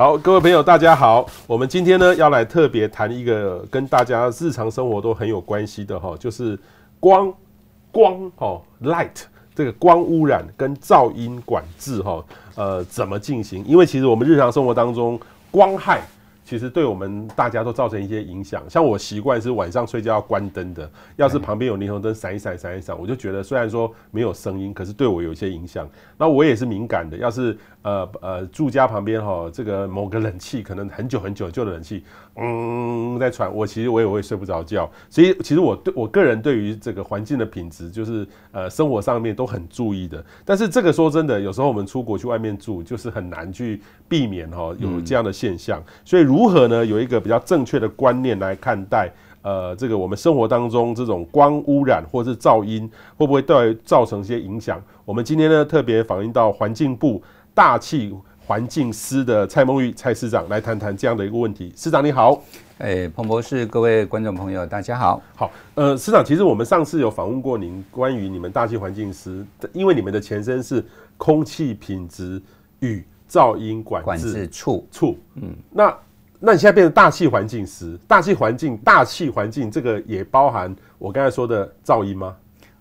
好，各位朋友，大家好。我们今天呢要来特别谈一个跟大家日常生活都很有关系的哈，就是光光哦，light 这个光污染跟噪音管制哈，呃，怎么进行？因为其实我们日常生活当中光害。其实对我们大家都造成一些影响。像我习惯是晚上睡觉要关灯的，要是旁边有霓虹灯闪一闪、闪一闪，我就觉得虽然说没有声音，可是对我有一些影响。那我也是敏感的，要是呃呃住家旁边哈，这个某个冷气可能很久很久旧的冷气，嗯，在传，我其实我也会睡不着觉。所以其实我对我个人对于这个环境的品质，就是呃生活上面都很注意的。但是这个说真的，有时候我们出国去外面住，就是很难去避免哈有这样的现象。所以如如何呢？有一个比较正确的观念来看待，呃，这个我们生活当中这种光污染或是噪音，会不会对造成一些影响？我们今天呢特别访问到环境部大气环境司的蔡梦玉蔡司长来谈谈这样的一个问题。司长你好，哎，彭博士，各位观众朋友，大家好。好，呃，司长，其实我们上次有访问过您，关于你们大气环境司，因为你们的前身是空气品质与噪音管制，管制处处，嗯，那。那你现在变成大气环境时，大气环境、大气环境这个也包含我刚才说的噪音吗？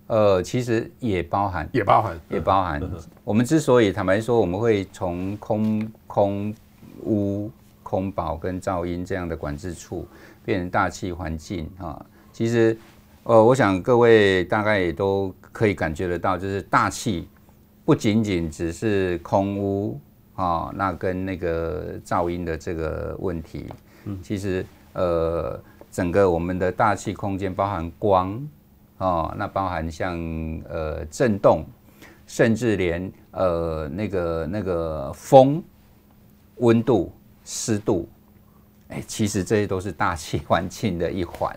呃，其实也包含，也包含，也包含。我们之所以坦白说，我们会从空空污、空保跟噪音这样的管制处变成大气环境啊，其实呃，我想各位大概也都可以感觉得到，就是大气不仅仅只是空污。哦，那跟那个噪音的这个问题，嗯，其实呃，整个我们的大气空间包含光，哦，那包含像呃震动，甚至连呃那个那个风、温度、湿度，哎，其实这些都是大气环境的一环，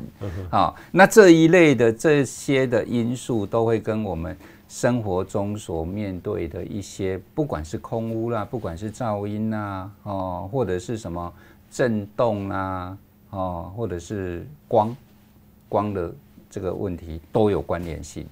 啊，那这一类的这些的因素都会跟我们。生活中所面对的一些，不管是空污啦，不管是噪音呐，哦，或者是什么震动啊，哦，或者是光光的这个问题，都有关联性。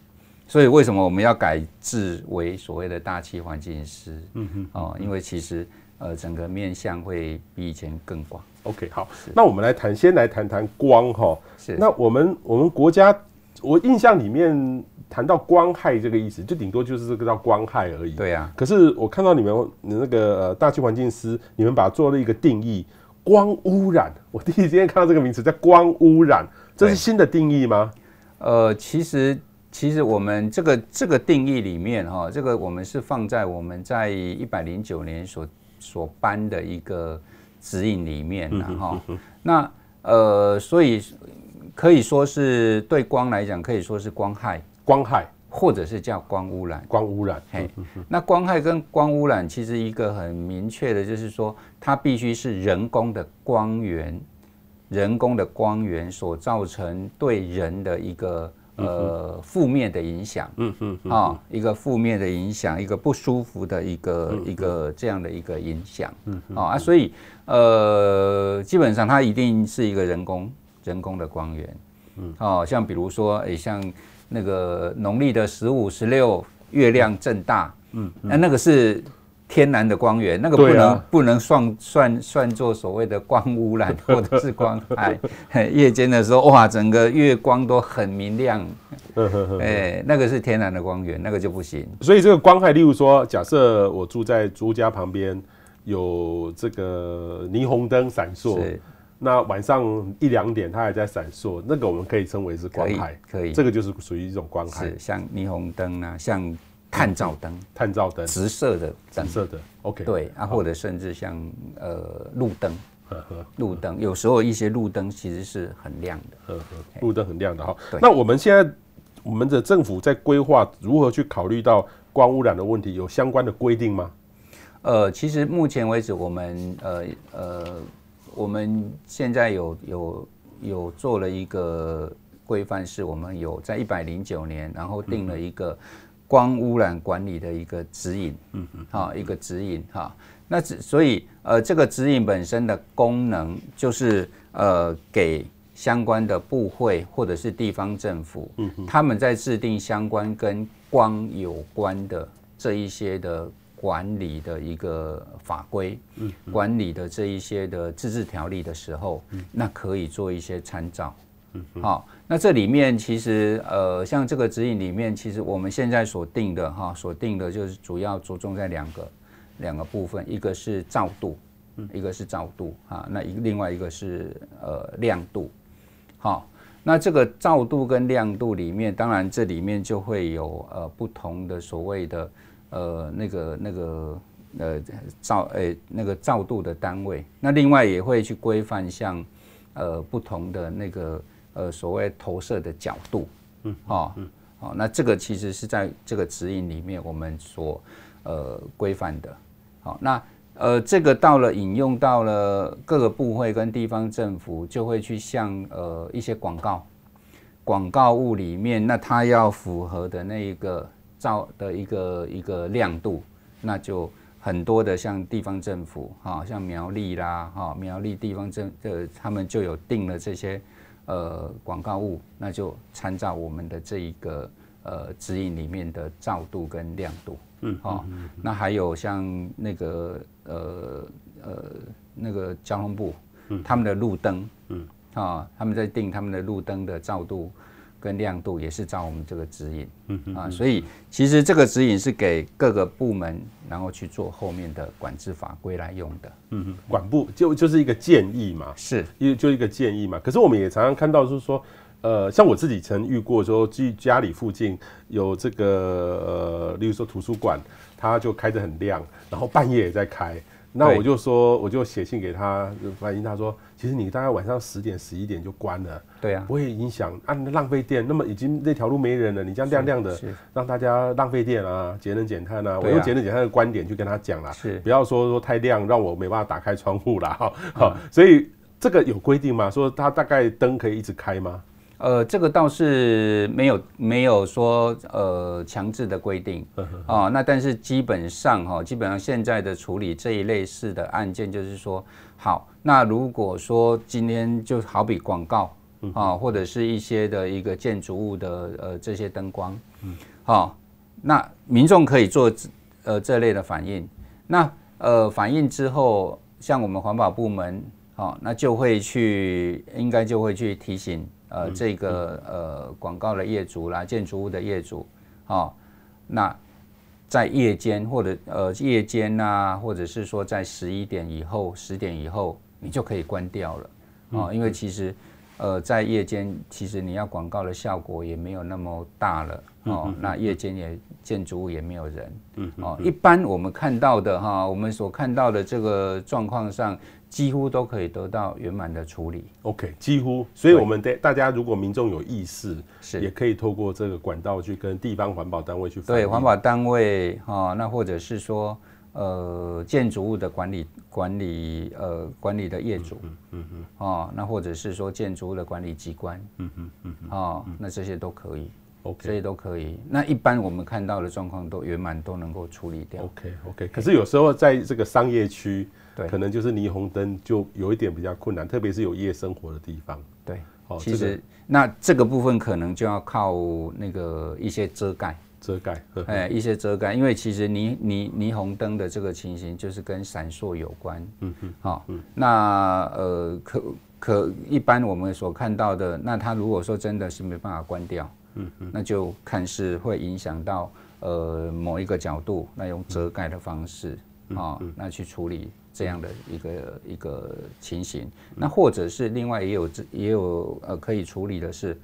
所以为什么我们要改制为所谓的大气环境师？嗯哼，哦，因为其实呃，整个面向会比以前更广。OK，好，那我们来谈，先来谈谈光哈。是，那我们我们国家，我印象里面。谈到光害这个意思，就顶多就是这个叫光害而已。对呀。可是我看到你们你那个呃大气环境师，你们把它做了一个定义，光污染。我第一时间看到这个名词叫光污染，这是新的定义吗？呃，其实其实我们这个这个定义里面哈，这个我们是放在我们在一百零九年所所颁的一个指引里面的哈。那呃，所以可以说是对光来讲，可以说是光害。光害，或者是叫光污染，光污染。嘿，那光害跟光污染其实一个很明确的，就是说它必须是人工的光源，人工的光源所造成对人的一个呃负面的影响。嗯嗯啊，一个负面的影响，一个不舒服的一个一个这样的一个影响。嗯啊，所以呃，基本上它一定是一个人工人工的光源。嗯，哦，像比如说，哎，像。那个农历的十五、十六，月亮正大，嗯，那那个是天然的光源，那个不能不能算算算作所谓的光污染 或者是光害。夜间的时候，哇，整个月光都很明亮，哎，那个是天然的光源，那个就不行。所以这个光害，例如说，假设我住在朱家旁边，有这个霓虹灯闪烁。那晚上一两点，它还在闪烁，那个我们可以称为是光害，可以，这个就是属于一种光害，是像霓虹灯啊，像探照灯，探照灯，直射的，直射的，OK，对啊，或者甚至像呃路灯，路灯，有时候一些路灯其实是很亮的，路灯很亮的哈。那我们现在我们的政府在规划如何去考虑到光污染的问题，有相关的规定吗？呃，其实目前为止，我们呃呃。我们现在有有有做了一个规范，是我们有在一百零九年，然后定了一个光污染管理的一个指引，嗯嗯，好，一个指引哈。那所以呃，这个指引本身的功能就是呃，给相关的部会或者是地方政府，嗯，他们在制定相关跟光有关的这一些的。管理的一个法规，嗯，管理的这一些的自治条例的时候，嗯，那可以做一些参照，嗯，好，那这里面其实呃，像这个指引里面，其实我们现在所定的哈，所定的就是主要着重在两个两个部分，一个是照度，嗯，一个是照度啊，那一另外一个是呃亮度，好。那这个照度跟亮度里面，当然这里面就会有呃不同的所谓的呃那个那个呃照诶、欸、那个照度的单位。那另外也会去规范像呃不同的那个呃所谓投射的角度，嗯，哦，嗯，哦，那这个其实是在这个指引里面我们所呃规范的。好，那。呃，这个到了引用到了各个部会跟地方政府，就会去向呃一些广告广告物里面，那它要符合的那一个照的一个一个亮度，那就很多的像地方政府哈，像苗栗啦哈，苗栗地方政呃他们就有定了这些呃广告物，那就参照我们的这一个呃指引里面的照度跟亮度。嗯，好，那还有像那个呃呃那个交通部，嗯，他们的路灯，嗯，啊，他们在定他们的路灯的照度跟亮度，也是照我们这个指引，嗯啊，所以其实这个指引是给各个部门，然后去做后面的管制法规来用的，嗯嗯，管部就就是一个建议嘛，是，一就一个建议嘛，可是我们也常常看到就是说。呃，像我自己曾遇过，说居家里附近有这个呃，例如说图书馆，它就开得很亮，然后半夜也在开，那我就说，我就写信给他，反映他说，其实你大概晚上十点、十一点就关了，对啊，不会影响啊，浪费电。那么已经那条路没人了，你这样亮亮的，让大家浪费电啊，节能减碳啊。我用节能减碳的观点去跟他讲啦，是不要说说太亮，让我没办法打开窗户啦。哈。好，所以这个有规定吗？说它大概灯可以一直开吗？呃，这个倒是没有没有说呃强制的规定啊，那但是基本上哈，基本上现在的处理这一类似的案件，就是说，好，那如果说今天就好比广告啊，或者是一些的一个建筑物的呃这些灯光，好，那民众可以做呃这类的反应，那呃反应之后，像我们环保部门，好，那就会去应该就会去提醒。呃，这个呃广告的业主啦，建筑物的业主，哦，那在夜间或者呃夜间呐、啊，或者是说在十一点以后、十点以后，你就可以关掉了，哦，因为其实呃在夜间，其实你要广告的效果也没有那么大了，哦，那夜间也建筑物也没有人，哦，一般我们看到的哈，我们所看到的这个状况上。几乎都可以得到圆满的处理。OK，几乎，所以我们的大家如果民众有意识，是。也可以透过这个管道去跟地方环保单位去。对，环保单位哈，那或者是说呃建筑物的管理管理呃管理的业主，嗯嗯嗯，哦，那或者是说建筑物的管理机关，嗯嗯嗯，哦，那这些都可以，OK，这些都可以。那一般我们看到的状况都圆满都能够处理掉。OK OK，可是有时候在这个商业区。对可能就是霓虹灯就有一点比较困难，特别是有夜生活的地方。对，哦，其实、这个、那这个部分可能就要靠那个一些遮盖，遮盖，哎，一些遮盖，因为其实霓霓霓虹灯的这个情形就是跟闪烁有关。嗯嗯，好，那呃，可可一般我们所看到的，那它如果说真的是没办法关掉，嗯嗯，那就看是会影响到呃某一个角度，那用遮盖的方式啊、嗯，那去处理。这样的一个一个情形，那或者是另外也有也有呃可以处理的是，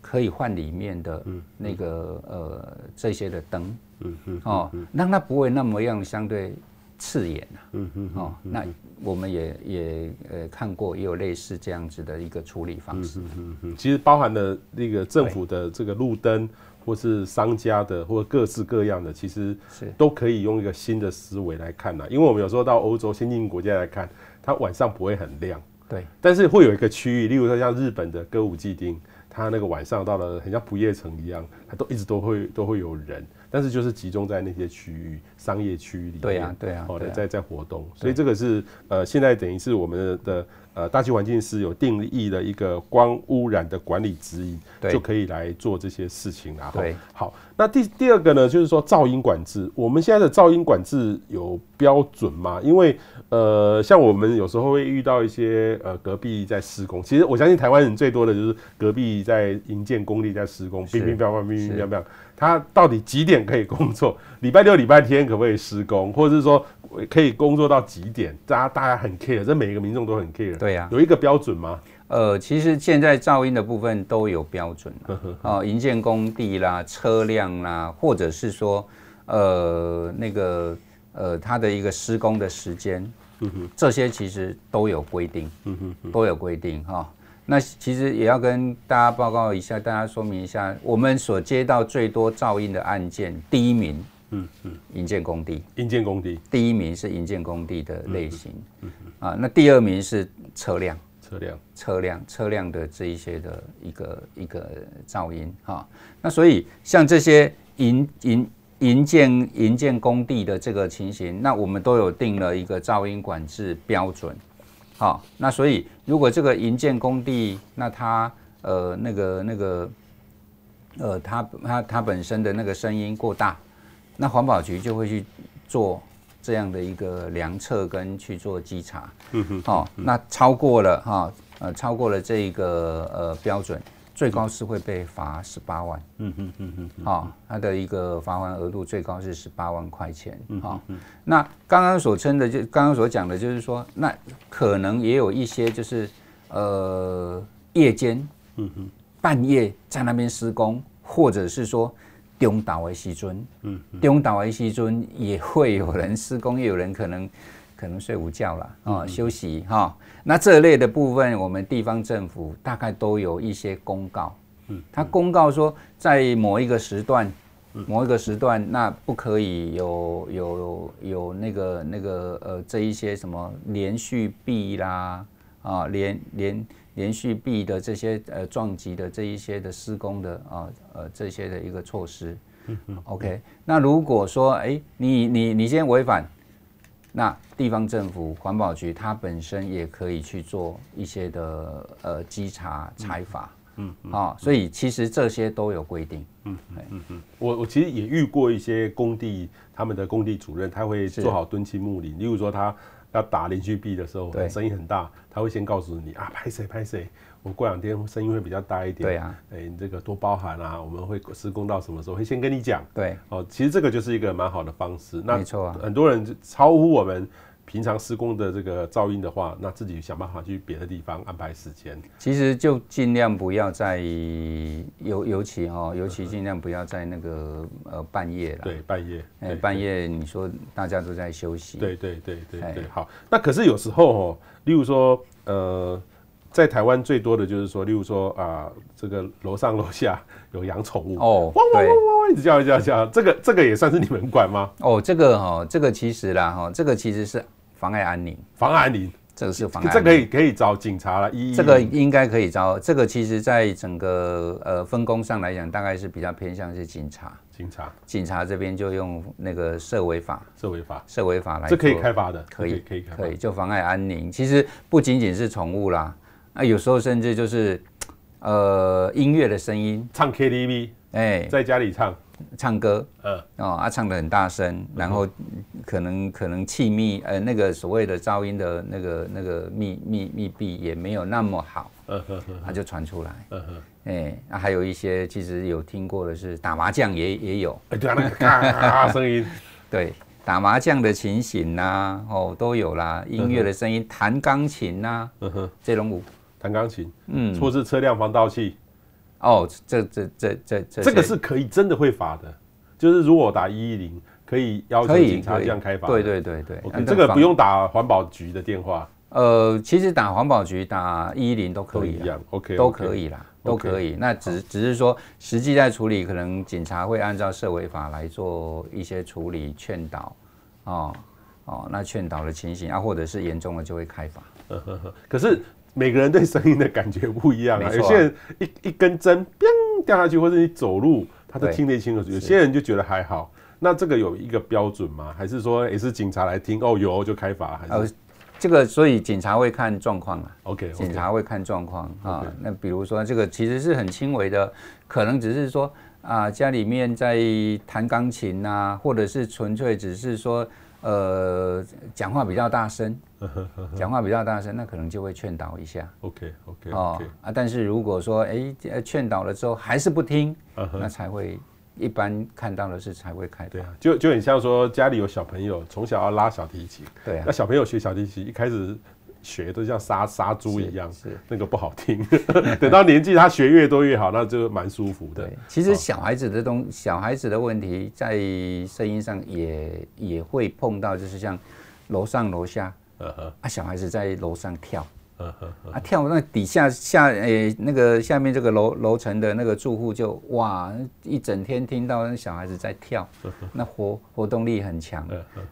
可以换里面的那个呃这些的灯，嗯嗯哦，让它不会那么样相对刺眼啊，嗯嗯哦，那我们也也呃看过也有类似这样子的一个处理方式，嗯嗯，其实包含了那个政府的这个路灯。或是商家的，或各式各样的，其实是都可以用一个新的思维来看呐。因为我们有时候到欧洲先进国家来看，它晚上不会很亮，对。但是会有一个区域，例如说像日本的歌舞伎町，它那个晚上到了很像不夜城一样，它都一直都会都会有人。但是就是集中在那些区域、商业区域里面。对啊，对啊，哦，在在活动，所以这个是呃，现在等于是我们的呃大气环境是有定义的一个光污染的管理指引，就可以来做这些事情了。对，好，那第第二个呢，就是说噪音管制，我们现在的噪音管制有标准吗？因为呃，像我们有时候会遇到一些呃隔壁在施工，其实我相信台湾人最多的就是隔壁在营建工地在施工，乒乒乓乓，乒乒乓乓。他到底几点可以工作？礼拜六、礼拜天可不可以施工？或者是说可以工作到几点？大家大家很 care，这每一个民众都很 care。对呀、啊，有一个标准吗？呃，其实现在噪音的部分都有标准啊，哦，营建工地啦、车辆啦，或者是说呃那个呃它的一个施工的时间，这些其实都有规定，嗯都有规定哈。那其实也要跟大家报告一下，大家说明一下，我们所接到最多噪音的案件，第一名，嗯嗯，营建工地，营建工地，第一名是营建工地的类型，嗯嗯啊，那第二名是车辆，车辆，车辆，车辆的这一些的一个一个噪音哈，那所以像这些营营营建营建工地的这个情形，那我们都有定了一个噪音管制标准。好，那所以如果这个营建工地，那它呃那个那个呃它它它本身的那个声音过大，那环保局就会去做这样的一个量测跟去做稽查。嗯哼。好，那超过了哈呃超过了这个呃标准。最高是会被罚十八万，嗯哼嗯哼，好，它的一个罚款额度最高是十八万块钱，好，那刚刚所称的就刚刚所讲的就是说，那可能也有一些就是呃夜间，嗯哼，半夜在那边施工，或者是说中岛的时阵，嗯，中岛的时阵也会有人施工，也有人可能。可能睡午觉了啊、哦，休息哈、哦。那这类的部分，我们地方政府大概都有一些公告。嗯，他公告说，在某一个时段，某一个时段，那不可以有有有那个那个呃这一些什么连续壁啦啊，连连连续壁的这些呃撞击的这一些的施工的啊呃这些的一个措施。嗯嗯。OK，那如果说哎、欸，你你你先违反。那地方政府环保局它本身也可以去做一些的呃稽查采罚，嗯，啊，所以其实这些都有规定，嗯嗯嗯，我我其实也遇过一些工地，他们的工地主任他会做好敦亲睦邻，例如说他要打连续币的时候，声音很大，他会先告诉你啊，拍谁拍谁。我过两天声音会比较大一点，对啊，哎，你这个多包涵啊，我们会施工到什么时候会先跟你讲，对，哦，其实这个就是一个蛮好的方式，那没错啊，很多人超乎我们平常施工的这个噪音的话，那自己想办法去别的地方安排时间。其实就尽量不要在尤尤其哈，尤其尽量不要在那个呃半夜了，对，半夜，哎，半夜你说大家都在休息，对对对对对，好，那可是有时候哦，例如说呃。在台湾最多的就是说，例如说啊、呃，这个楼上楼下有养宠物。哦，汪汪汪汪一直叫一叫叫，这个这个也算是你们管吗？哦，这个哈、哦，这个其实啦哈，这个其实是妨碍安宁，妨碍安宁，这个是妨碍，这个、可以可以找警察了，一这个应该可以找，这个其实在整个呃分工上来讲，大概是比较偏向是警察，警察，警察这边就用那个社违法，社违法，社违法来，这可以开发的，可以可以可以，就妨碍安宁，其实不仅仅是宠物啦。啊，有时候甚至就是，呃，音乐的声音，唱 KTV，哎、欸，在家里唱，唱歌，嗯，哦，啊，唱得很大声，然后可能可能气密，呃，那个所谓的噪音的那个那个密密密闭也没有那么好，嗯哼哼，它就传出来，嗯哼，哎，那还有一些其实有听过的是打麻将也也有，哎，对啊，那个嘎嘎声音，对。打麻将的情形呐、啊，哦，都有啦。音乐的声音，弹钢琴呐、啊，嗯哼，这种舞。弹钢琴，嗯，或是车辆防盗器，哦，这这这这这，这个是可以真的会罚的，就是如果打一一零，可以要求警察这样开罚。对对对对，okay, 这个不用打环保局的电话。呃，其实打环保局打一一零都可以，一样，OK，都可以啦，都可以。那只只是说实际在处理，可能警察会按照社违法来做一些处理劝导，哦哦，那劝导的情形啊，或者是严重了就会开罚。可是。每个人对声音的感觉不一样啊，有些人一一根针，掉下去，或者你走路，他都听得清楚。有些人就觉得还好。那这个有一个标准吗？还是说也是警察来听？哦，有就开罚？还是？这个，所以警察会看状况啊。OK，警察会看状况啊。那比如说，这个其实是很轻微的，可能只是说啊，家里面在弹钢琴啊，或者是纯粹只是说呃，讲话比较大声，讲话比较大声，那可能就会劝导一下。OK，OK，哦啊，但是如果说哎，劝导了之后还是不听，那才会。一般看到的是才会开，对啊，就就很像说家里有小朋友从小要拉小提琴，对啊，那小朋友学小提琴一开始学都像杀杀猪一样，是那个不好听，等到年纪他学越多越好，那就蛮舒服的。对，其实小孩子的东，小孩子的问题在声音上也也会碰到，就是像楼上楼下，啊，小孩子在楼上跳。嗯啊，跳那底下下诶、欸，那个下面这个楼楼层的那个住户就哇，一整天听到那小孩子在跳，那活活动力很强。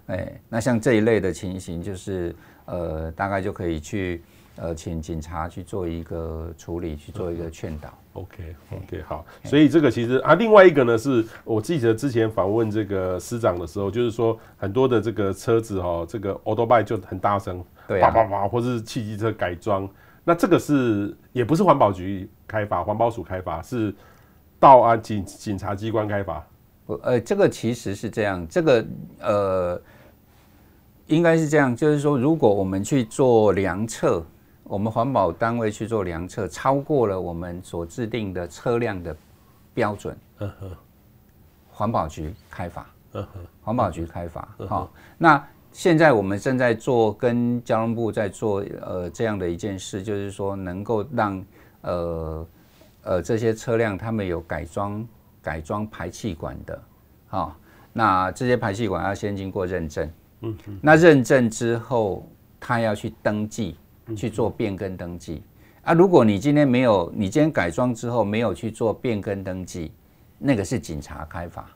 哎、欸，那像这一类的情形，就是呃，大概就可以去呃，请警察去做一个处理，去做一个劝导。OK OK 好，所以这个其实啊，另外一个呢，是我记得之前访问这个司长的时候，就是说很多的这个车子哈，这个 auto bike 就很大声。对啊，啪啪啪，或者是汽机车改装，那这个是也不是环保局开发，环保署开发，是道安警警察机关开发。呃，这个其实是这样，这个呃，应该是这样，就是说，如果我们去做量测，我们环保单位去做量测，超过了我们所制定的车辆的标准，环保局开罚，环保局开罚，好，那。现在我们正在做，跟交通部在做，呃，这样的一件事，就是说能够让，呃，呃，这些车辆他们有改装改装排气管的，好，那这些排气管要先经过认证，嗯，那认证之后，他要去登记，去做变更登记，啊，如果你今天没有，你今天改装之后没有去做变更登记，那个是警察开罚。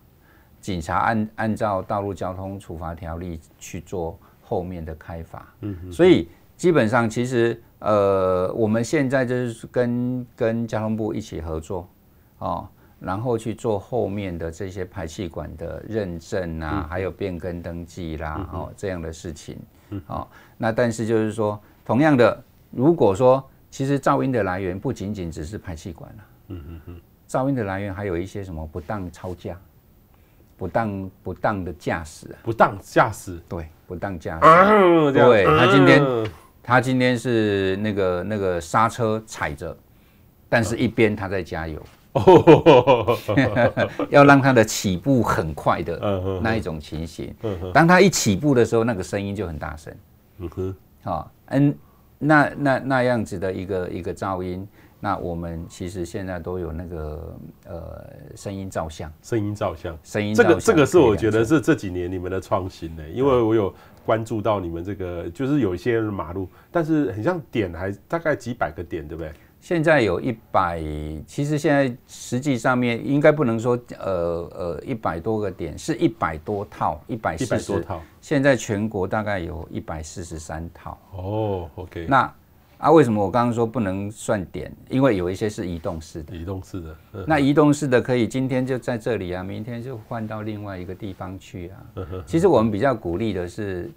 警察按按照道路交通处罚条例去做后面的开罚，嗯，所以基本上其实呃，我们现在就是跟跟交通部一起合作哦，然后去做后面的这些排气管的认证啊，还有变更登记啦，哦这样的事情，哦，那但是就是说，同样的，如果说其实噪音的来源不仅仅只是排气管了，嗯嗯嗯，噪音的来源还有一些什么不当超驾。不当不当的驾驶，啊。不当驾驶，对，不当驾驶，对，他今天他今天是那个那个刹车踩着，但是一边他在加油，要让它的起步很快的那一种情形，当它一起步的时候，那个声音就很大声，嗯哼，好，嗯，那那那样子的一个一个噪音。那我们其实现在都有那个呃声音照相，声音照相，声音这个这个是我觉得是这几年你们的创新呢，因为我有关注到你们这个就是有一些马路，但是很像点还大概几百个点，对不对？现在有一百，其实现在实际上面应该不能说呃呃一百多个点，是一百多套，一百四十多套。现在全国大概有一百四十三套。哦，OK，那。啊，为什么我刚刚说不能算点？因为有一些是移动式的，移动式的。那移动式的可以今天就在这里啊，明天就换到另外一个地方去啊。其实我们比较鼓励的是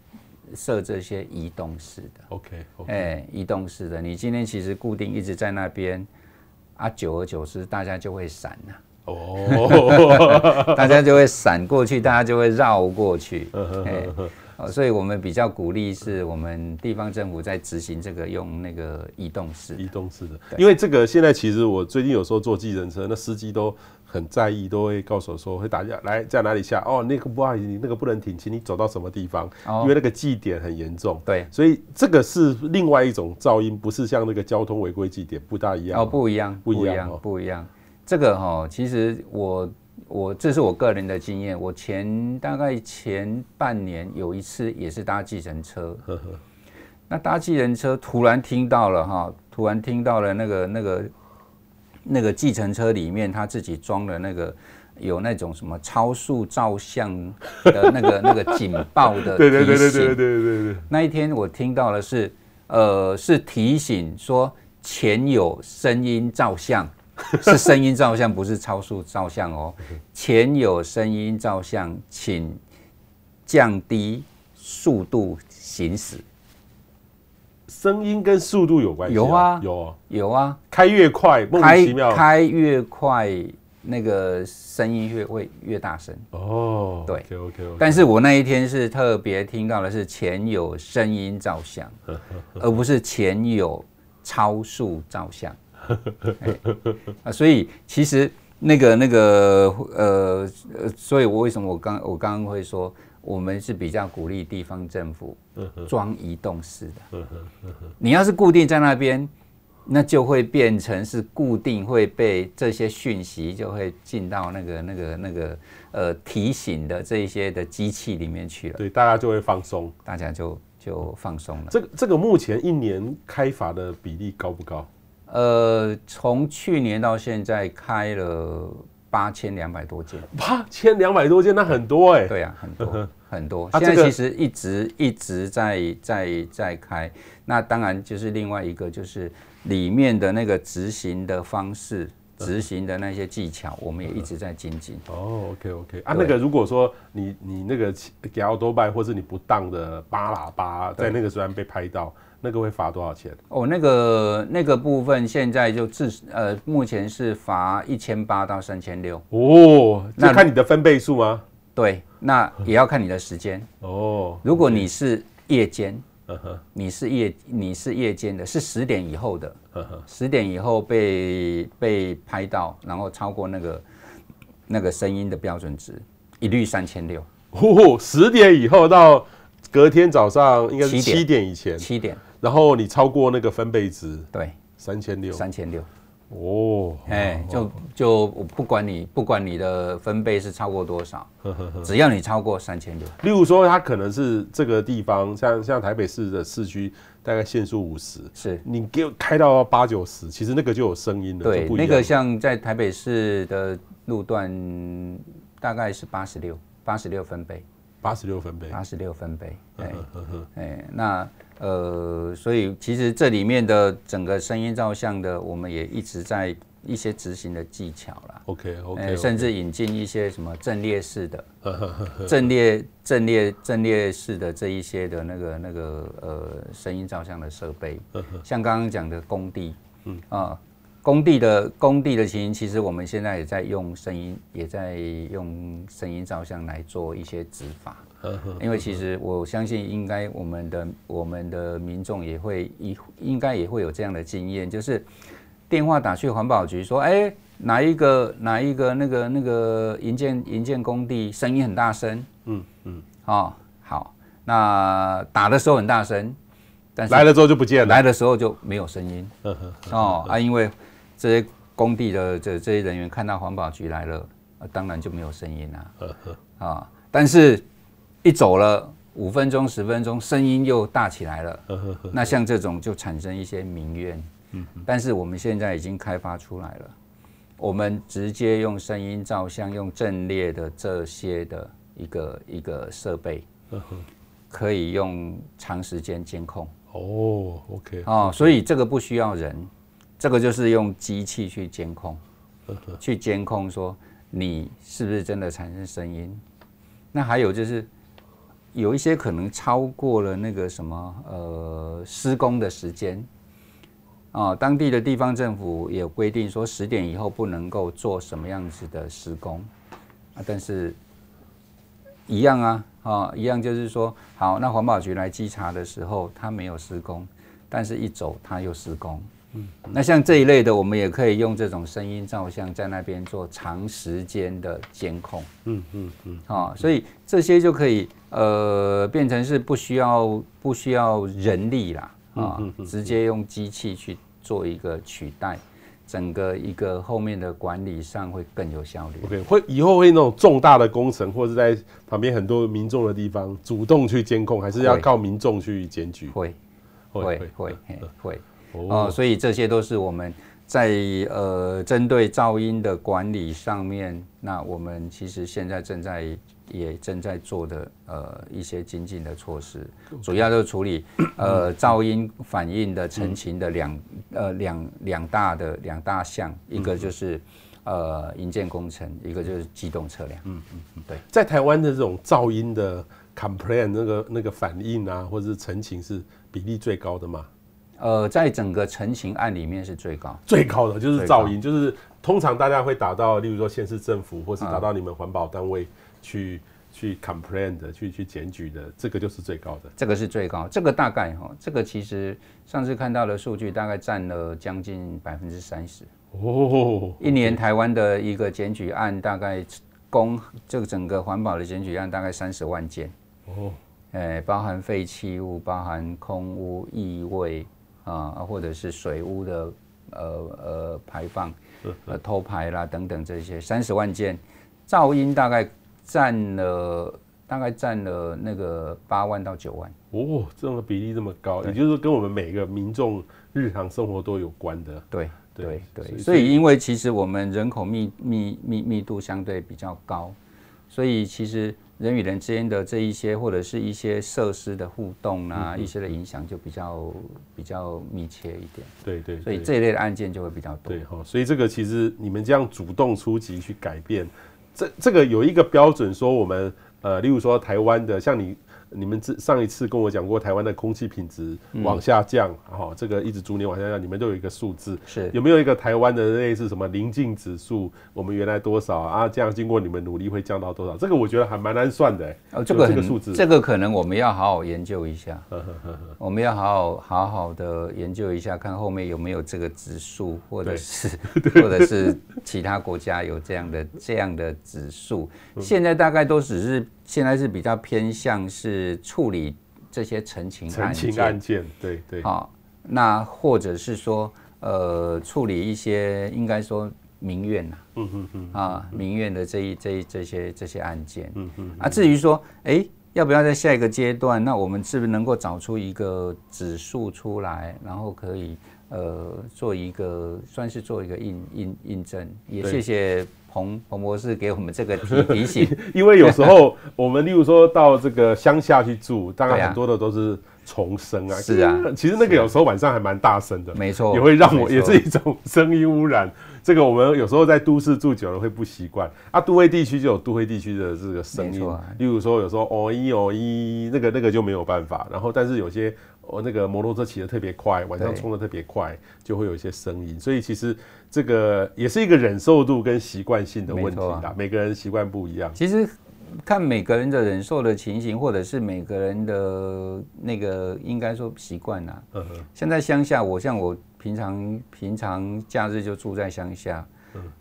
设这些移动式的。OK，哎，移动式的，你今天其实固定一直在那边，啊，久而久之大家就会闪了。哦，大家就会闪过去，大家就会绕过去。哎。所以我们比较鼓励是我们地方政府在执行这个用那个移动式移动式的，因为这个现在其实我最近有时候坐计程车，那司机都很在意，都会告诉我说会打架来在哪里下哦，那个不好意思，你那个不能停，请你走到什么地方，因为那个记点很严重。对，所以这个是另外一种噪音，不是像那个交通违规记点不大一样哦，不一样，不一样，不一样。这个哈，其实我。我这是我个人的经验，我前大概前半年有一次也是搭计程车，那搭计程车突然听到了哈，突然听到了那个那个那个计程车里面他自己装了那个有那种什么超速照相的那个那个警报的 提醒，对对对对对对对。那一天我听到的是呃是提醒说前有声音照相。是声音照相，不是超速照相哦。前有声音照相，请降低速度行驶。声音跟速度有关系、啊？有啊，有啊，有啊。开越快，莫名其妙。开越快，那个声音越会越大声。哦，对，OK OK, okay。但是我那一天是特别听到的是前有声音照相，而不是前有超速照相。啊，所以其实那个那个呃呃，所以我为什么我刚我刚刚会说，我们是比较鼓励地方政府装移动式的。你要是固定在那边，那就会变成是固定会被这些讯息就会进到那个那个那个呃提醒的这一些的机器里面去了。对，大家就会放松，大家就就放松了。这个这个目前一年开罚的比例高不高？呃，从去年到现在开了八千两百多件，八千两百多件，那很多哎、欸。对啊，很多很多。现在其实一直一直在在在开，那当然就是另外一个就是里面的那个执行的方式，执行的那些技巧，我们也一直在精进。哦，OK OK 啊，那个如果说你你那个给奥多拜，或是你不当的巴喇叭，在那个时候被拍到。那个会罚多少钱？哦，那个那个部分现在就至呃，目前是罚一千八到三千六。哦，那看你的分贝数吗？对，那也要看你的时间。哦，如果你是夜间，你是夜你是夜间的，是十点以后的，十点以后被被拍到，然后超过那个那个声音的标准值，一律三千六。哦，十点以后到隔天早上应该是七点以前，七点。然后你超过那个分贝值，对，三千六，三千六，哦，哎，就就不管你不管你的分贝是超过多少，只要你超过三千六。例如说，它可能是这个地方，像像台北市的市区，大概限速五十，是。你给我开到八九十，其实那个就有声音了。对，那个像在台北市的路段，大概是八十六，八十六分贝，八十六分贝，八十六分贝，哎，哎，那。呃，所以其实这里面的整个声音照相的，我们也一直在一些执行的技巧啦。OK OK，, okay. 甚至引进一些什么阵列式的，阵列阵列阵列式的这一些的那个那个呃声音照相的设备，像刚刚讲的工地，嗯啊，工地的工地的情形，其实我们现在也在用声音，也在用声音照相来做一些执法。因为其实我相信，应该我们的我们的民众也会应应该也会有这样的经验，就是电话打去环保局说，哎，哪一个哪一个那个那个营建营建工地声音很大声，嗯嗯，哦好，那打的时候很大声，但是来了之后就不见了，来的时候就没有声音，哦啊，因为这些工地的这这些人员看到环保局来了，当然就没有声音了，啊，但是。一走了五分钟十分钟，声音又大起来了。那像这种就产生一些民怨。但是我们现在已经开发出来了，我们直接用声音照相，用阵列的这些的一个一个设备，可以用长时间监控。哦，OK。哦，所以这个不需要人，这个就是用机器去监控，去监控说你是不是真的产生声音。那还有就是。有一些可能超过了那个什么呃施工的时间。啊，当地的地方政府也规定说十点以后不能够做什么样子的施工。啊，但是一样啊啊一样就是说好，那环保局来稽查的时候他没有施工，但是一走他又施工，嗯，那像这一类的，我们也可以用这种声音照相在那边做长时间的监控，嗯嗯嗯，啊，所以这些就可以。呃，变成是不需要不需要人力啦，啊，直接用机器去做一个取代，整个一个后面的管理上会更有效率。OK，会以后会那种重大的工程，或者在旁边很多民众的地方，主动去监控，还是要靠民众去检举？会，会，会，会，会。哦，所以这些都是我们在呃针对噪音的管理上面，那我们其实现在正在。也正在做的呃一些精进的措施，主要就是处理呃噪音反应的成型的两呃两两大的两大项，一个就是呃营建工程，一个就是机动车辆。嗯嗯嗯，对，在台湾的这种噪音的 complaint 那个那个反应啊，或者是陈情是比例最高的吗？呃，在整个陈情案里面是最高，最高的就是噪音，就是通常大家会打到，例如说县市政府，或是打到你们环保单位、嗯、去去 complain 的，去去检举的，这个就是最高的。这个是最高，这个大概哈，这个其实上次看到的数据大概占了将近百分之三十。哦，一年台湾的一个检举案大概公这个整个环保的检举案大概三十万件。哦，哎，包含废弃物，包含空污、异味。啊，或者是水污的呃呃排放，呃偷排啦等等这些三十万件，噪音大概占了大概占了那个八万到九万哦，这个比例这么高，也就是跟我们每个民众日常生活都有关的。对对对，所以因为其实我们人口密密密密度相对比较高，所以其实。人与人之间的这一些，或者是一些设施的互动啊，嗯、一些的影响就比较比较密切一点。对对，对，所以这一类的案件就会比较多。对哈，所以这个其实你们这样主动出击去改变，这这个有一个标准，说我们呃，例如说台湾的，像你。你们这上一次跟我讲过，台湾的空气品质往下降，哈、嗯，这个一直逐年往下降，你们都有一个数字，是有没有一个台湾的类似什么邻近指数？我们原来多少啊？这样经过你们努力会降到多少？这个我觉得还蛮难算的、欸。哦，这个这个数字，这个可能我们要好好研究一下。我们要好好好好的研究一下，看后面有没有这个指数，或者是 或者是其他国家有这样的这样的指数。现在大概都只是。现在是比较偏向是处理这些陈情案件，陈情案件，对对。好，那或者是说，呃，处理一些应该说民怨呐，嗯嗯嗯，啊，民怨的这一这一这些这些案件，嗯嗯。啊，至于说，哎，要不要在下一个阶段？那我们是不是能够找出一个指数出来，然后可以呃做一个算是做一个印印印证？也谢谢。彭彭博士给我们这个提 提醒，因为有时候我们例如说到这个乡下去住，当然很多的都是重生啊。是啊，其实那个有时候晚上还蛮大声的，没错，也会让我也是一种声音污染。这个我们有时候在都市住久了会不习惯啊。都会地区就有都会地区的这个声音，例如说有时候哦咦哦咦，那个那个就没有办法。然后但是有些。我那个摩托车骑得特别快，晚上冲得特别快，就会有一些声音。所以其实这个也是一个忍受度跟习惯性的问题啦。每个人习惯不一样。其实看每个人的忍受的情形，或者是每个人的那个应该说习惯呐。嗯哼。现在乡下，我像我平常平常假日就住在乡下。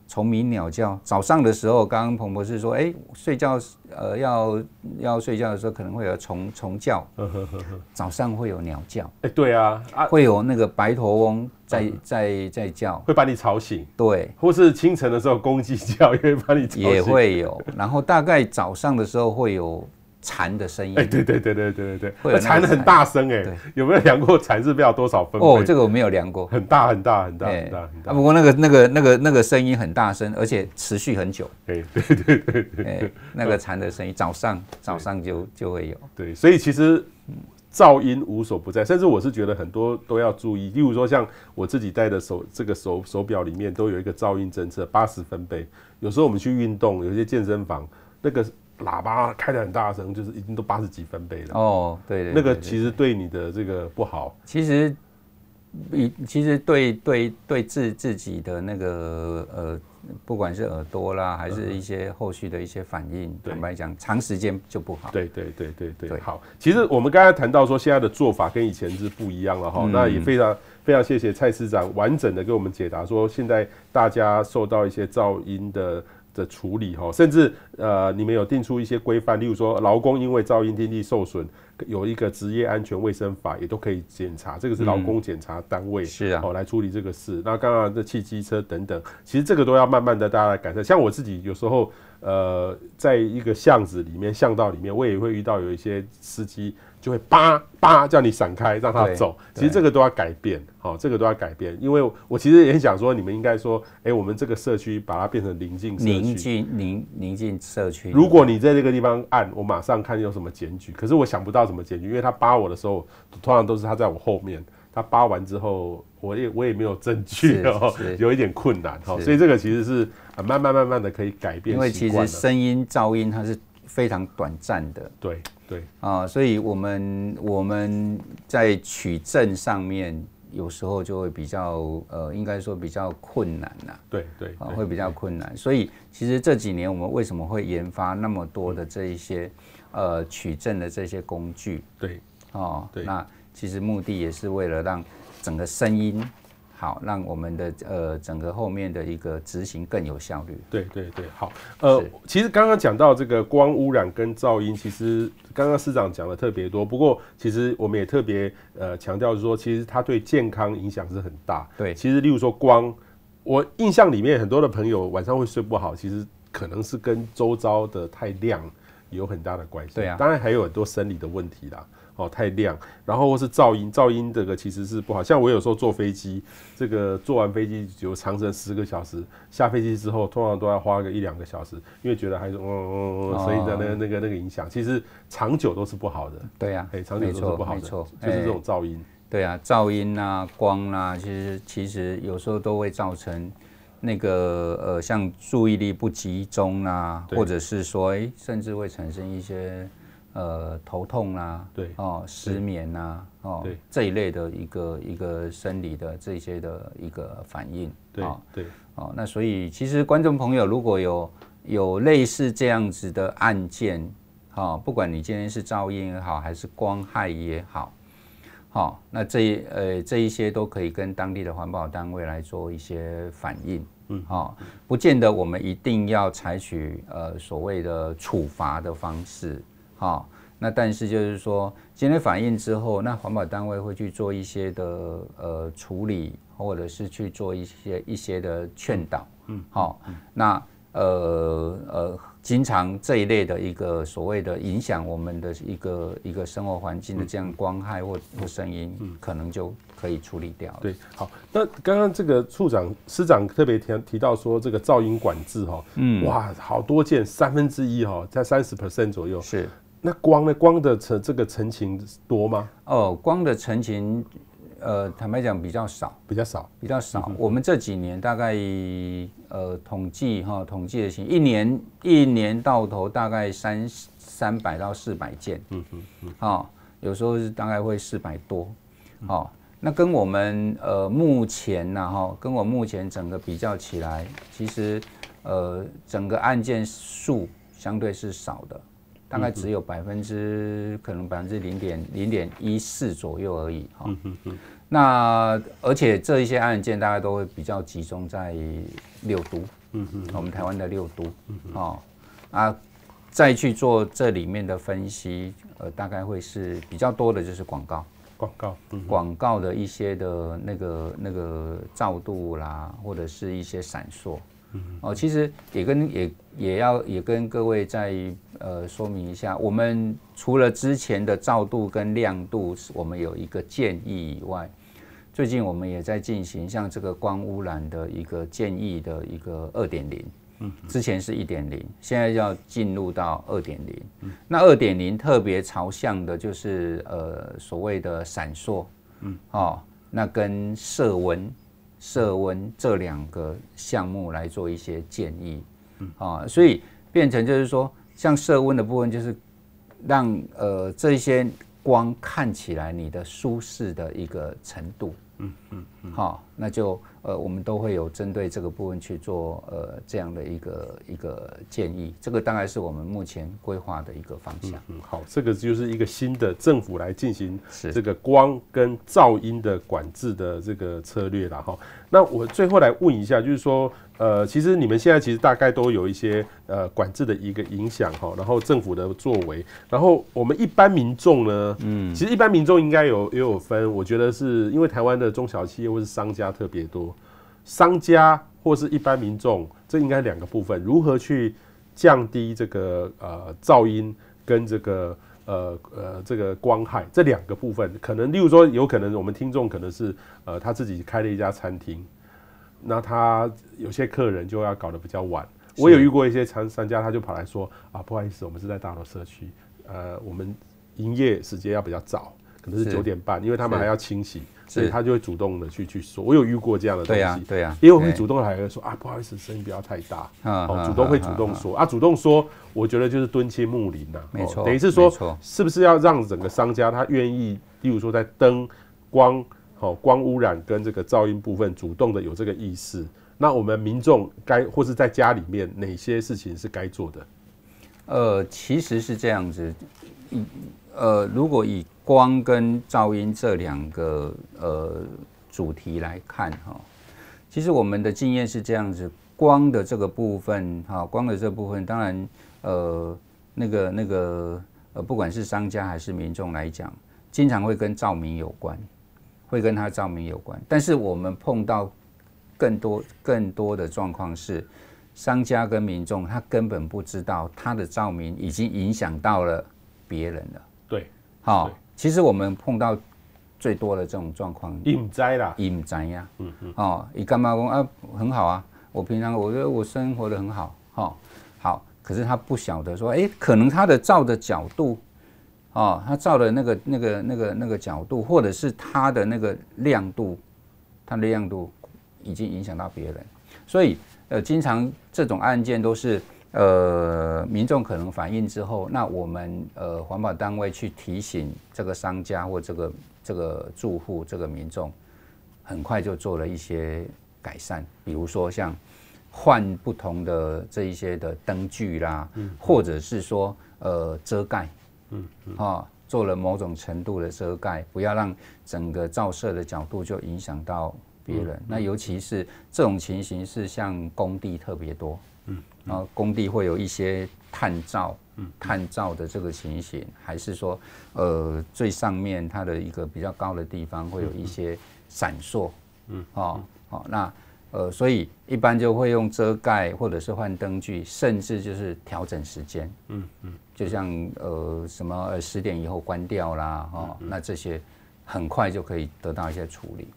虫鸣鸟叫，早上的时候，刚刚彭博士说，哎、欸，睡觉，呃，要要睡觉的时候，可能会有虫虫叫，早上会有鸟叫，哎、欸，对啊，啊，会有那个白头翁在在在叫，会把你吵醒，对，或是清晨的时候公鸡叫，也会把你吵醒，也会有，然后大概早上的时候会有。蝉的声音，哎，对对对对对对对，蝉很大声哎，有没有量过蝉是不知道多少分贝？哦，这个我没有量过，很大很大很大很大很大。不过那个那个那个那个声音很大声，而且持续很久。对对对对对，那个蝉的声音，早上早上就就会有。对，所以其实噪音无所不在，甚至我是觉得很多都要注意。例如说，像我自己戴的手这个手手表里面都有一个噪音侦测，八十分贝。有时候我们去运动，有些健身房那个。喇叭开的很大声，就是已经都八十几分贝了。哦，对对，那个其实对你的这个不好。其实，比其实对对对自自己的那个呃，不管是耳朵啦，还是一些后续的一些反应，坦白讲，长时间就不好。对对对对对，对。好，其实我们刚才谈到说，现在的做法跟以前是不一样了哈。那也非常非常谢谢蔡司长完整的给我们解答，说现在大家受到一些噪音的。的处理哈，甚至呃，你们有定出一些规范，例如说劳工因为噪音听力受损，有一个职业安全卫生法，也都可以检查，这个是劳工检查单位、嗯、是啊，哦来处理这个事。那刚刚的汽机车等等，其实这个都要慢慢的大家来改善。像我自己有时候呃，在一个巷子里面、巷道里面，我也会遇到有一些司机。就会叭叭叫你闪开，让他走。其实这个都要改变，好，这个都要改变。因为我其实也很想说，你们应该说，哎，我们这个社区把它变成邻近社区，宁静宁宁静社区。如果你在这个地方按，我马上看有什么检举。可是我想不到什么检举，因为他扒我的时候，通常都是他在我后面。他扒完之后，我也我也没有证据哦，有一点困难哈。所以这个其实是慢慢慢慢的可以改变。因为其实声音噪音它是非常短暂的。对对啊，所以我们我们在取证上面有时候就会比较呃，应该说比较困难呐。对对啊，会比较困难。所以其实这几年我们为什么会研发那么多的这一些呃取证的这些工具？对哦，对那。其实目的也是为了让整个声音好，让我们的呃整个后面的一个执行更有效率。对对对，好。呃，其实刚刚讲到这个光污染跟噪音，其实刚刚市长讲的特别多。不过，其实我们也特别呃强调说，其实它对健康影响是很大。对，其实例如说光，我印象里面很多的朋友晚上会睡不好，其实可能是跟周遭的太亮有很大的关系。对啊，当然还有很多生理的问题啦。哦，太亮，然后或是噪音，噪音这个其实是不好。像我有时候坐飞机，这个坐完飞机有长程十个小时，下飞机之后通常都要花个一两个小时，因为觉得还是嗯嗯嗯，所以的那个那个那个影响，其实长久都是不好的。对呀，哎，长久都是不好的，没错，就是这种噪音。对啊，噪音啊，光啊，其实其实有时候都会造成那个呃，像注意力不集中啊，或者是说，哎，甚至会产生一些。呃，头痛啊，对，哦，失眠啊，哦，对，这一类的一个一个生理的这些的一个反应，对，对，哦，那所以其实观众朋友如果有有类似这样子的案件，哦，不管你今天是噪音也好，还是光害也好，好，那这呃这一些都可以跟当地的环保单位来做一些反应，嗯，好，不见得我们一定要采取呃所谓的处罚的方式。好、哦，那但是就是说，今天反映之后，那环保单位会去做一些的呃处理，或者是去做一些一些的劝导。嗯，好、哦，那呃呃，经常这一类的一个所谓的影响我们的一个一个生活环境的这样光害或或声音，嗯可能就可以处理掉。对，好，那刚刚这个处长、师长特别提提到说，这个噪音管制哈，嗯，哇，好多件，三分之一哈，在三十 percent 左右。是。那光呢？光的成这个成型多吗？哦，光的成型，呃，坦白讲比较少，比较少，比较少。嗯、我们这几年大概呃统计哈，统计的情，一年一年到头大概三三百到四百件，嗯嗯嗯，哦，有时候是大概会四百多，哦，那跟我们呃目前啊哈，跟我目前整个比较起来，其实呃整个案件数相对是少的。大概只有百分之可能百分之零点零点一四左右而已哈。那而且这一些案件大概都会比较集中在六都，嗯嗯，我们台湾的六都，哦啊，再去做这里面的分析，呃，大概会是比较多的就是广告，广告，广告的一些的那个那个照度啦，或者是一些闪烁。哦，其实也跟也也要也跟各位再呃说明一下，我们除了之前的照度跟亮度，我们有一个建议以外，最近我们也在进行像这个光污染的一个建议的一个二点零，嗯，之前是一点零，现在要进入到二点零，那二点零特别朝向的就是呃所谓的闪烁，嗯，哦，那跟色温。色温这两个项目来做一些建议，嗯。啊，所以变成就是说，像色温的部分，就是让呃这些光看起来你的舒适的一个程度，嗯嗯，好，那就呃我们都会有针对这个部分去做呃这样的一个一个建议，这个大概是我们目前规划的一个方向。嗯，好，这个就是一个新的政府来进行这个光跟噪音的管制的这个策略了哈。那我最后来问一下，就是说，呃，其实你们现在其实大概都有一些呃管制的一个影响哈，然后政府的作为，然后我们一般民众呢，嗯，其实一般民众应该有也有分，我觉得是因为台湾的中小企业或是商家特别多，商家或是一般民众，这应该两个部分，如何去降低这个呃噪音跟这个呃呃这个光害这两个部分，可能例如说有可能我们听众可能是呃他自己开了一家餐厅，那他有些客人就要搞得比较晚。我有遇过一些商商家，他就跑来说啊，不好意思，我们是在大楼社区，呃，我们营业时间要比较早，可能是九点半，因为他们还要清洗，所以他就会主动的去去说。我有遇过这样的东西，对呀、啊，对呀、啊，因为我会主动还会说啊，不好意思，声音不要太大，哦，主动会主动说。啊，主动说，我觉得就是敦亲睦邻呐，没错，等于是说，是不是要让整个商家他愿意，例如说在灯光好光污染跟这个噪音部分，主动的有这个意识。那我们民众该或是在家里面哪些事情是该做的？呃，其实是这样子，呃，如果以光跟噪音这两个呃主题来看哈，其实我们的经验是这样子，光的这个部分哈，光的这部分，当然呃那个那个呃，不管是商家还是民众来讲，经常会跟照明有关，会跟它照明有关，但是我们碰到。更多更多的状况是，商家跟民众他根本不知道他的照明已经影响到了别人了。对，好，其实我们碰到最多的这种状况，隐灾啦，隐灾呀，嗯嗯，哦，你干嘛说啊？很好啊，我平常我觉得我生活的很好，哈，好，可是他不晓得说，哎，可能他的照的角度，哦，他照的那个那个那个那个角度，或者是他的那个亮度，他的亮度。已经影响到别人，所以呃，经常这种案件都是呃，民众可能反映之后，那我们呃环保单位去提醒这个商家或这个这个住户这个民众，很快就做了一些改善，比如说像换不同的这一些的灯具啦，嗯，或者是说呃遮盖，嗯嗯，啊，做了某种程度的遮盖，不要让整个照射的角度就影响到。别人，那尤其是这种情形是像工地特别多，嗯，然后工地会有一些探照，嗯，探照的这个情形，还是说，呃，最上面它的一个比较高的地方会有一些闪烁，嗯，哦，好，那呃，所以一般就会用遮盖或者是换灯具，甚至就是调整时间，嗯嗯，就像呃什么十点以后关掉啦，哦，那这些很快就可以得到一些处理。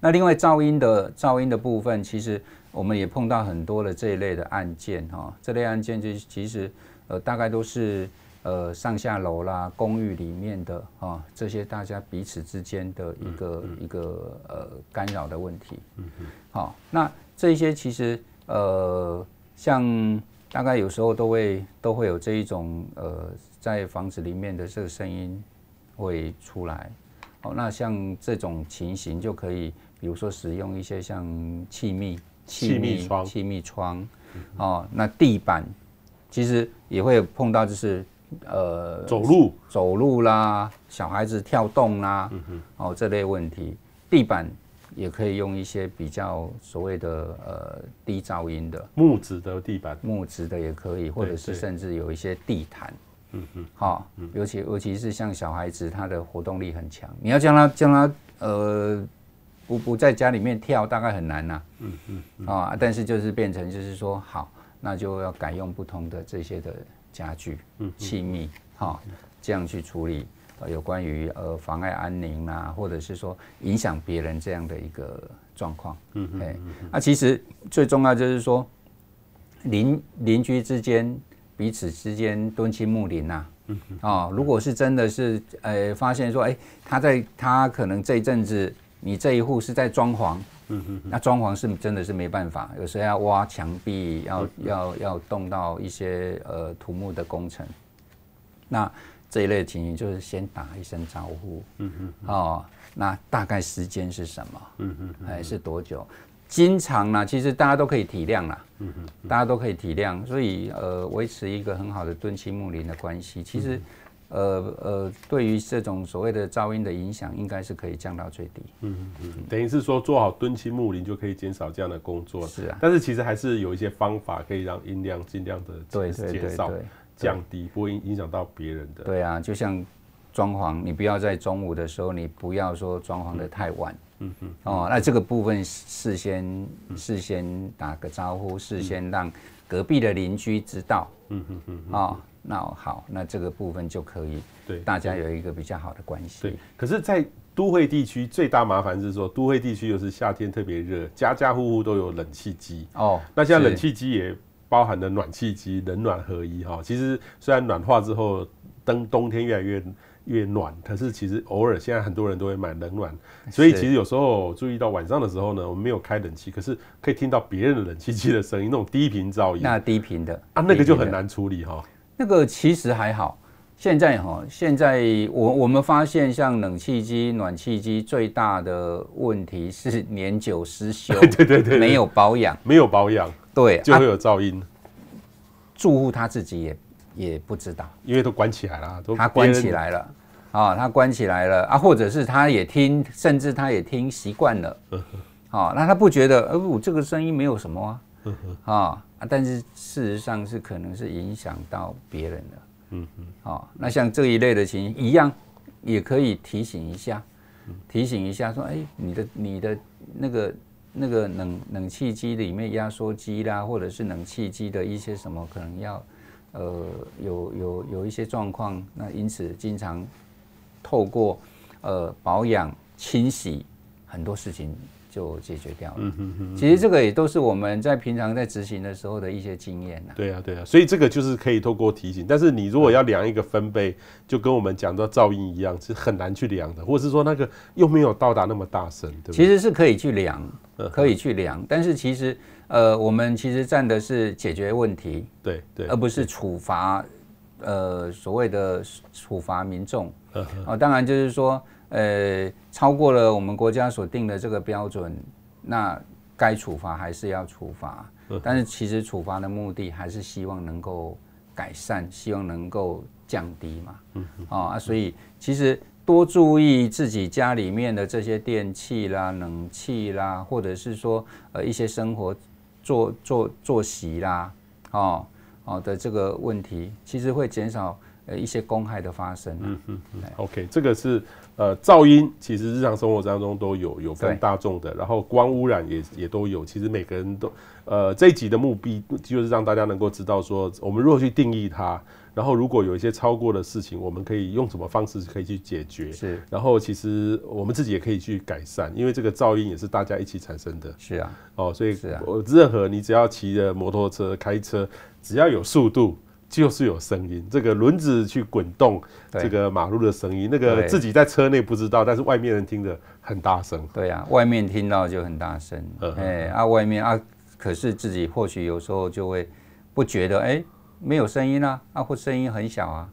那另外噪音的噪音的部分，其实我们也碰到很多的这一类的案件哈。这类案件就其实呃大概都是呃上下楼啦、公寓里面的啊这些大家彼此之间的一个一个呃干扰的问题。嗯嗯。好，那这些其实呃像大概有时候都会都会有这一种呃在房子里面的这个声音会出来。好，那像这种情形就可以。比如说使用一些像气密气密窗、气密窗，哦，那地板其实也会碰到，就是呃走路走路啦，小孩子跳动啦，哦这类问题，地板也可以用一些比较所谓的呃低噪音的木质的地板，木质的也可以，或者是甚至有一些地毯，嗯嗯，好，尤其尤其是像小孩子，他的活动力很强，你要将他将他呃。不不在家里面跳大概很难呐，嗯嗯啊，但是就是变成就是说好，那就要改用不同的这些的家具、器皿，哈，这样去处理呃有关于呃妨碍安宁啊，或者是说影响别人这样的一个状况，嗯嗯，那其实最重要就是说邻邻居之间彼此之间敦亲睦邻呐，嗯啊，如果是真的是呃发现说哎他在他可能这一阵子。你这一户是在装潢，嗯哼，那装潢是真的是没办法，有时候要挖墙壁，要要要动到一些呃土木的工程，那这一类的情形就是先打一声招呼，嗯哼，哦，那大概时间是什么？嗯哼，还是多久？经常呢，其实大家都可以体谅啦，嗯哼，大家都可以体谅，所以呃维持一个很好的敦亲睦邻的关系，其实。呃呃，对于这种所谓的噪音的影响，应该是可以降到最低。嗯嗯，等于是说做好敦亲睦邻，就可以减少这样的工作。是啊，但是其实还是有一些方法可以让音量尽量的对减少降低，不会影影响到别人的。对啊，就像装潢，你不要在中午的时候，你不要说装潢的太晚。嗯嗯。哦，那这个部分事先事先打个招呼，事先让隔壁的邻居知道。嗯嗯嗯。啊。那好，那这个部分就可以对大家有一个比较好的关系。对，可是，在都会地区最大麻烦是说，都会地区又是夏天特别热，家家户户都有冷气机哦。那现在冷气机也包含了暖气机，冷暖合一哈。其实虽然暖化之后，冬冬天越来越越暖，可是其实偶尔现在很多人都会买冷暖，所以其实有时候注意到晚上的时候呢，我们没有开冷气，可是可以听到别人的冷气机的声音，那种低频噪音。那低频的啊，那个就很难处理哈。那个其实还好，现在哈，现在我我们发现，像冷气机、暖气机最大的问题是年久失修，对对对，没有保养，没有保养，对，就会有噪音。住户他自己也也不知道，因为都关起来了，都他关起来了。啊，他关起来了。啊，或者是他也听，甚至他也听习惯了，啊，那他不觉得，呃，我这个声音没有什么啊，啊。但是事实上是可能是影响到别人的，嗯嗯，哦，那像这一类的情形一样，也可以提醒一下，提醒一下说，哎，你的你的那个那个冷冷气机里面压缩机啦，或者是冷气机的一些什么可能要，呃，有有有一些状况，那因此经常透过呃保养清洗很多事情。就解决掉了。嗯哼哼。其实这个也都是我们在平常在执行的时候的一些经验。对啊，对啊。所以这个就是可以透过提醒，但是你如果要量一个分贝，就跟我们讲到噪音一样，是很难去量的，或者是说那个又没有到达那么大声，对不对？其实是可以去量，可以去量，但是其实呃，我们其实站的是解决问题，对对，而不是处罚，呃，所谓的处罚民众。哦，当然就是说。呃，超过了我们国家所定的这个标准，那该处罚还是要处罚。但是其实处罚的目的还是希望能够改善，希望能够降低嘛。嗯，哦啊，所以其实多注意自己家里面的这些电器啦、冷气啦，或者是说呃一些生活作作作息啦，哦哦的这个问题，其实会减少呃一些公害的发生。嗯嗯嗯。OK，这个是。呃，噪音其实日常生活当中都有，有分大众的，然后光污染也也都有。其实每个人都，呃，这一集的目的就是让大家能够知道说，我们如何去定义它，然后如果有一些超过的事情，我们可以用什么方式可以去解决。是，然后其实我们自己也可以去改善，因为这个噪音也是大家一起产生的。是啊，哦，所以我任何你只要骑着摩托车、开车，只要有速度。就是有声音，这个轮子去滚动，这个马路的声音，那个自己在车内不知道，但是外面人听着很大声。对啊，外面听到就很大声。哎，啊，外面啊，可是自己或许有时候就会不觉得，哎，没有声音啊，啊，或声音很小啊。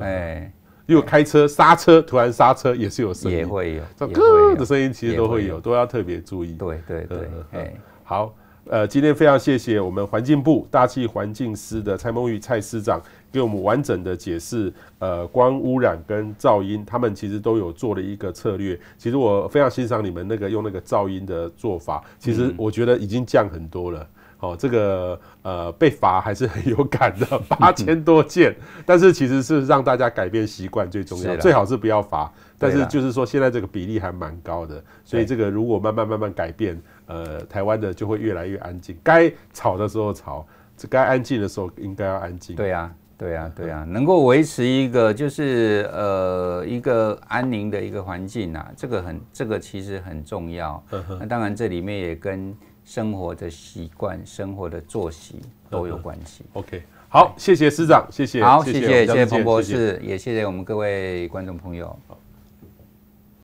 哎，如果开车刹车，突然刹车也是有声音，也会有，这咯的声音其实都会有，都要特别注意。对对对，哎，好。呃，今天非常谢谢我们环境部大气环境司的蔡梦玉蔡司长给我们完整的解释，呃，光污染跟噪音，他们其实都有做了一个策略。其实我非常欣赏你们那个用那个噪音的做法，其实我觉得已经降很多了。哦，这个呃被罚还是很有感的，八千多件，但是其实是让大家改变习惯最重要，最好是不要罚。但是就是说现在这个比例还蛮高的，所以这个如果慢慢慢慢改变。呃，台湾的就会越来越安静，该吵的时候吵，这该安静的时候应该要安静。对呀，对呀，对呀，能够维持一个就是呃一个安宁的一个环境啊，这个很这个其实很重要。那当然这里面也跟生活的习惯、生活的作息都有关系。OK，好，谢谢师长，谢谢，好，谢谢谢谢彭博士，也谢谢我们各位观众朋友。好